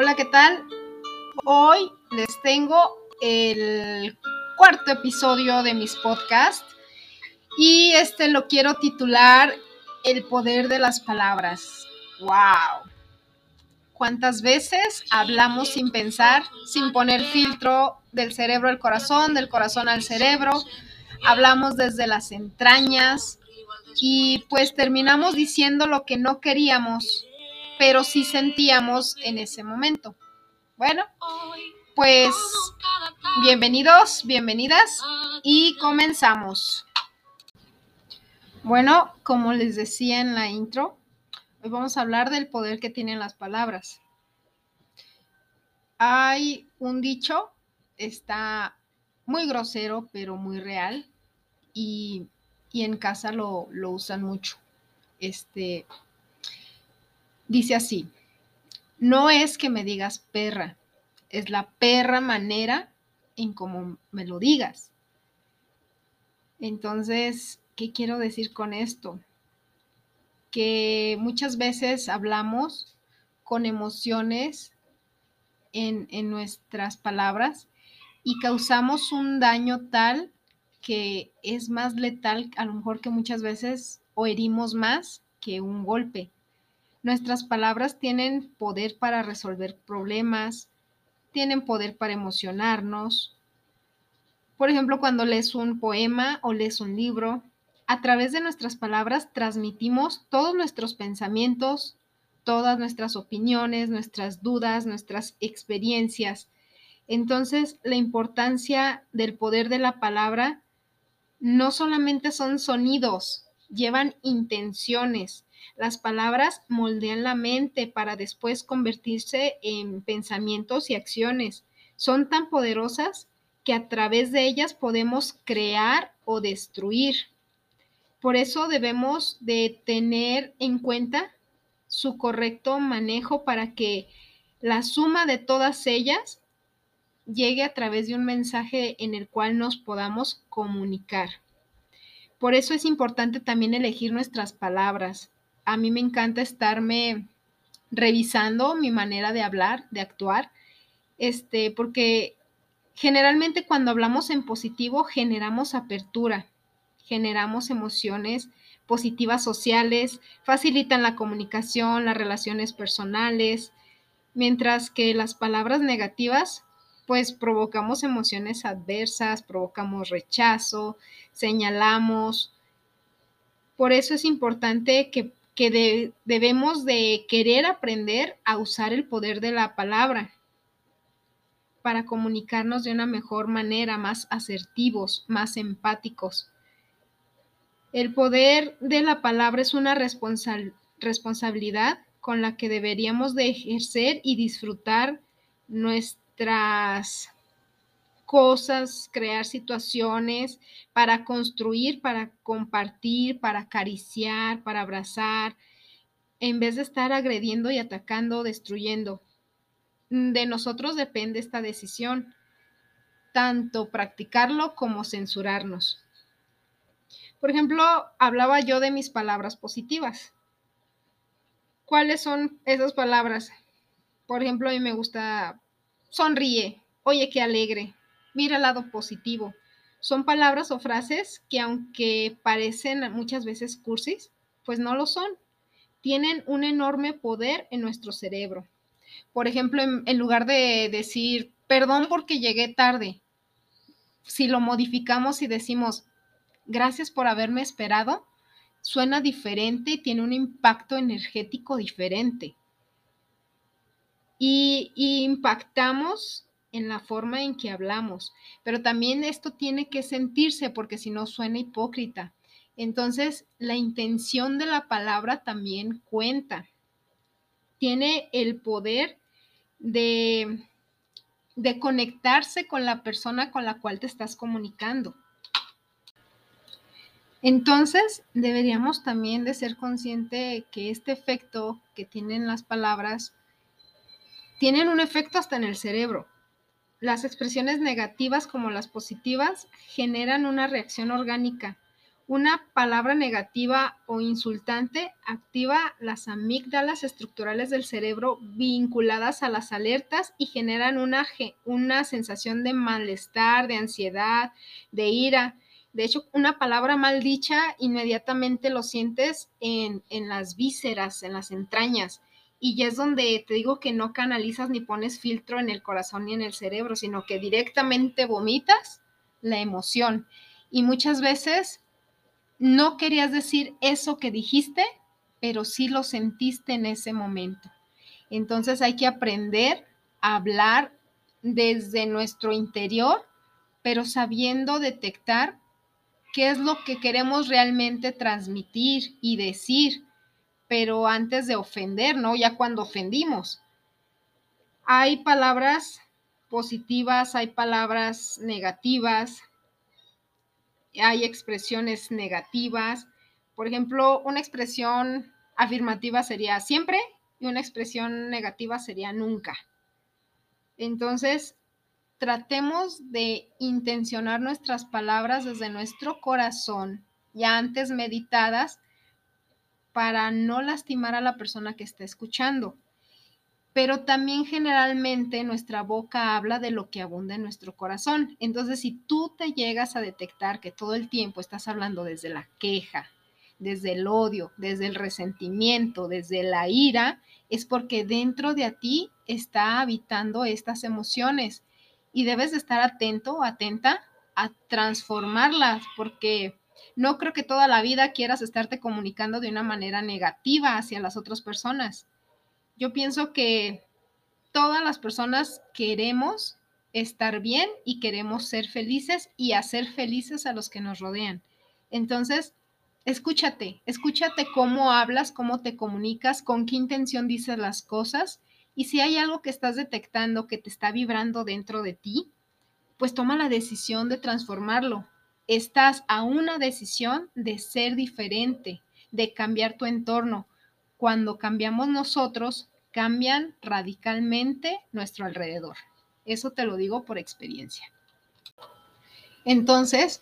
Hola, ¿qué tal? Hoy les tengo el cuarto episodio de mis podcasts y este lo quiero titular El poder de las palabras. ¡Wow! ¿Cuántas veces hablamos sin pensar, sin poner filtro del cerebro al corazón, del corazón al cerebro? Hablamos desde las entrañas y pues terminamos diciendo lo que no queríamos, pero sí sentíamos en ese momento. Bueno, pues bienvenidos, bienvenidas y comenzamos. Bueno, como les decía en la intro, Hoy vamos a hablar del poder que tienen las palabras. Hay un dicho, está muy grosero, pero muy real, y, en casa lo, lo usan mucho. Este dice así: No es que me digas perra, es la perra manera en cómo me lo digas. Entonces, ¿qué quiero decir con esto? que muchas veces hablamos con emociones en, nuestras palabras y causamos un daño tal que es más letal a lo mejor que muchas veces o herimos más que un golpe. Nuestras palabras tienen poder para resolver problemas, tienen poder para emocionarnos. Por ejemplo, cuando lees un poema o lees un libro, a través de nuestras palabras transmitimos todos nuestros pensamientos, todas nuestras opiniones, nuestras dudas, nuestras experiencias. Entonces, la importancia del poder de la palabra no solamente son sonidos, llevan intenciones. Las palabras moldean la mente para después convertirse en pensamientos y acciones. Son tan poderosas que a través de ellas podemos crear o destruir. Por eso debemos de tener en cuenta su correcto manejo para que la suma de todas ellas llegue a través de un mensaje en el cual nos podamos comunicar. Por eso es importante también elegir nuestras palabras. A mí me encanta estarme revisando mi manera de hablar, de actuar, este, porque generalmente cuando hablamos en positivo generamos apertura generamos emociones positivas sociales, facilitan la comunicación, las relaciones personales, mientras que las palabras negativas pues provocamos emociones adversas, provocamos rechazo, señalamos. Por eso es importante que, debemos de querer aprender a usar el poder de la palabra para comunicarnos de una mejor manera, más asertivos, más empáticos. El poder de la palabra es una responsabilidad con la que deberíamos de ejercer y disfrutar nuestras cosas, crear situaciones para construir, para compartir, para acariciar, para abrazar, en vez de estar agrediendo y atacando, destruyendo. De nosotros depende esta decisión, tanto practicarlo como censurarnos. Por ejemplo, hablaba yo de mis palabras positivas. ¿Cuáles son esas palabras? Por ejemplo, a mí me gusta sonríe, oye, qué alegre, mira el lado positivo. Son palabras o frases que aunque parecen muchas veces cursis, pues no lo son. Tienen un enorme poder en nuestro cerebro. Por ejemplo, en, en lugar de decir, perdón porque llegué tarde, si lo modificamos y decimos, gracias por haberme esperado, suena diferente y tiene un impacto energético diferente. Y, impactamos en la forma en que hablamos, pero también esto tiene que sentirse porque si no suena hipócrita. Entonces, la intención de la palabra también cuenta. Tiene el poder de, de conectarse con la persona con la cual te estás comunicando. Entonces, deberíamos también de ser consciente que este efecto que tienen las palabras tienen un efecto hasta en el cerebro. Las expresiones negativas como las positivas generan una reacción orgánica, Una palabra negativa o insultante activa las amígdalas estructurales del cerebro vinculadas a las alertas y generan una, una sensación de malestar, de ansiedad, de ira. De hecho, una palabra mal dicha inmediatamente lo sientes en, en las vísceras, en las entrañas. Y ya es donde te digo que no canalizas ni pones filtro en el corazón ni en el cerebro, sino que directamente vomitas la emoción. Y muchas veces no querías decir eso que dijiste, pero sí lo sentiste en ese momento. Entonces hay que aprender a hablar desde nuestro interior, pero sabiendo detectar qué es lo que queremos realmente transmitir y decir, pero antes de ofender, ¿no? Ya cuando ofendimos. Hay palabras positivas, hay palabras negativas, hay expresiones negativas. Por ejemplo, una expresión afirmativa sería siempre y una expresión negativa sería nunca. Entonces, tratemos de intencionar nuestras palabras desde nuestro corazón, ya antes meditadas, para no lastimar a la persona que está escuchando pero también generalmente nuestra boca habla de lo que abunda en nuestro corazón. Entonces, si tú te llegas a detectar que todo el tiempo estás hablando desde la queja, desde el odio, desde el resentimiento, desde la ira, es porque dentro de ti está habitando estas emociones y debes de estar atento, atenta a transformarlas, porque no creo que toda la vida quieras estarte comunicando de una manera negativa hacia las otras personas yo pienso que todas las personas queremos estar bien y queremos ser felices y hacer felices a los que nos rodean. Entonces, escúchate, escúchate cómo hablas, cómo te comunicas, con qué intención dices las cosas y si hay algo que estás detectando que te está vibrando dentro de ti, pues toma la decisión de transformarlo. Estás a una decisión de ser diferente, de cambiar tu entorno, cuando cambiamos nosotros, cambian radicalmente nuestro alrededor. Eso te lo digo por experiencia. Entonces,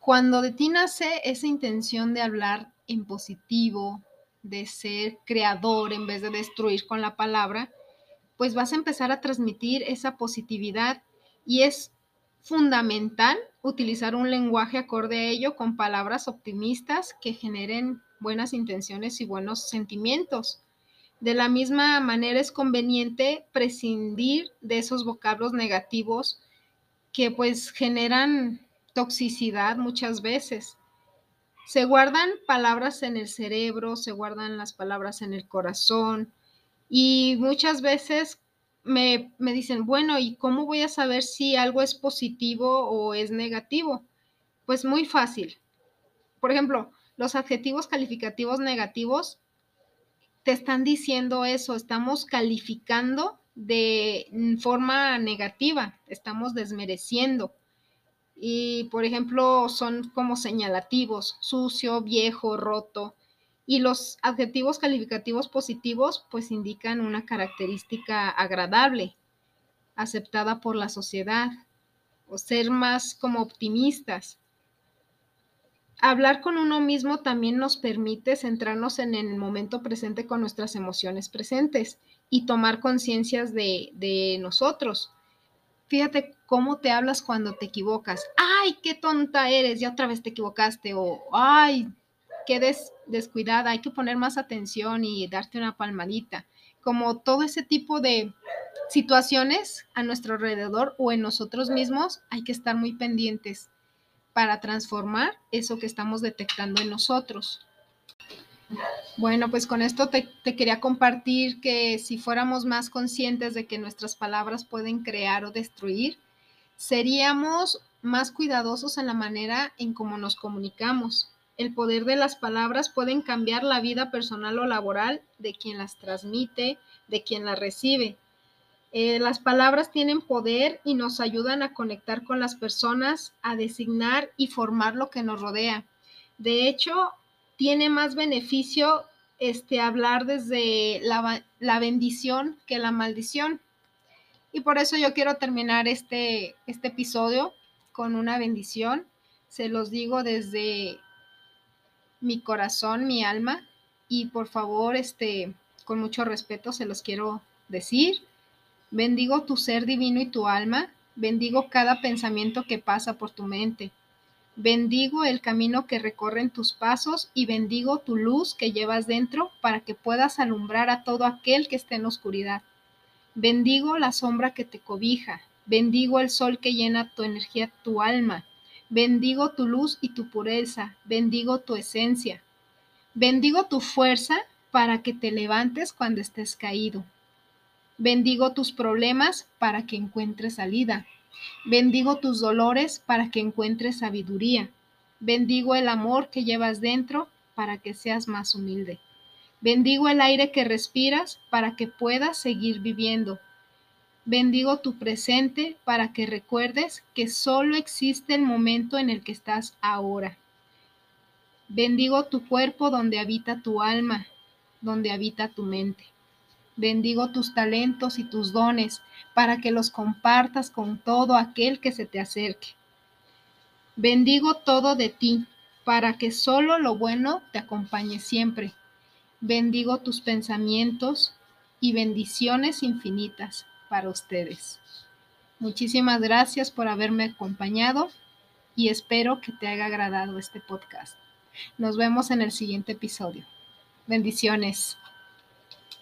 cuando de ti nace esa intención de hablar en positivo, de ser creador en vez de destruir con la palabra, pues vas a empezar a transmitir esa positividad y es fundamental utilizar un lenguaje acorde a ello con palabras optimistas que generen buenas intenciones y buenos sentimientos. De la misma manera es conveniente prescindir de esos vocablos negativos que pues generan toxicidad muchas veces. Se guardan palabras en el cerebro, se guardan las palabras en el corazón y muchas veces me, me, dicen, bueno, ¿y cómo voy a saber si algo es positivo o es negativo? Pues muy fácil. Por ejemplo, los adjetivos calificativos negativos te están diciendo eso, estamos calificando de forma negativa, estamos desmereciendo. Y, por ejemplo, son como señalativos, sucio, viejo, roto. Y los adjetivos calificativos positivos, pues indican una característica agradable, aceptada por la sociedad, o ser más como optimistas. Hablar con uno mismo también nos permite centrarnos en el momento presente con nuestras emociones presentes y tomar conciencias de, nosotros. Fíjate cómo te hablas cuando te equivocas. ¡Ay, qué tonta eres! Ya otra vez te equivocaste. O ¡ay, qué descuidada! Hay que poner más atención y darte una palmadita. Como todo ese tipo de situaciones a nuestro alrededor o en nosotros mismos, hay que estar muy pendientes para transformar eso que estamos detectando en nosotros. Bueno, pues con esto te, quería compartir que si fuéramos más conscientes de que nuestras palabras pueden crear o destruir, seríamos más cuidadosos en la manera en cómo nos comunicamos. El poder de las palabras pueden cambiar la vida personal o laboral de quien las transmite, de quien las recibe. Eh, las palabras tienen poder y nos ayudan a conectar con las personas, a designar y formar lo que nos rodea. De hecho, tiene más beneficio este, hablar desde la, la bendición que la maldición. Y por eso yo quiero terminar este, este episodio con una bendición. Se los digo desde mi corazón, mi alma y por favor, este, con mucho respeto se los quiero decir. Bendigo tu ser divino y tu alma. Bendigo cada pensamiento que pasa por tu mente. Bendigo el camino que recorren tus pasos y bendigo tu luz que llevas dentro para que puedas alumbrar a todo aquel que esté en oscuridad. Bendigo la sombra que te cobija. Bendigo el sol que llena tu energía, tu alma. Bendigo tu luz y tu pureza. Bendigo tu esencia. Bendigo tu fuerza para que te levantes cuando estés caído. Bendigo tus problemas para que encuentres salida. Bendigo tus dolores para que encuentres sabiduría. Bendigo el amor que llevas dentro para que seas más humilde. Bendigo el aire que respiras para que puedas seguir viviendo. Bendigo tu presente para que recuerdes que solo existe el momento en el que estás ahora. Bendigo tu cuerpo donde habita tu alma, donde habita tu mente. Bendigo tus talentos y tus dones para que los compartas con todo aquel que se te acerque. Bendigo todo de ti para que solo lo bueno te acompañe siempre. Bendigo tus pensamientos y bendiciones infinitas para ustedes. Muchísimas gracias por haberme acompañado y espero que te haya agradado este podcast. Nos vemos en el siguiente episodio. Bendiciones.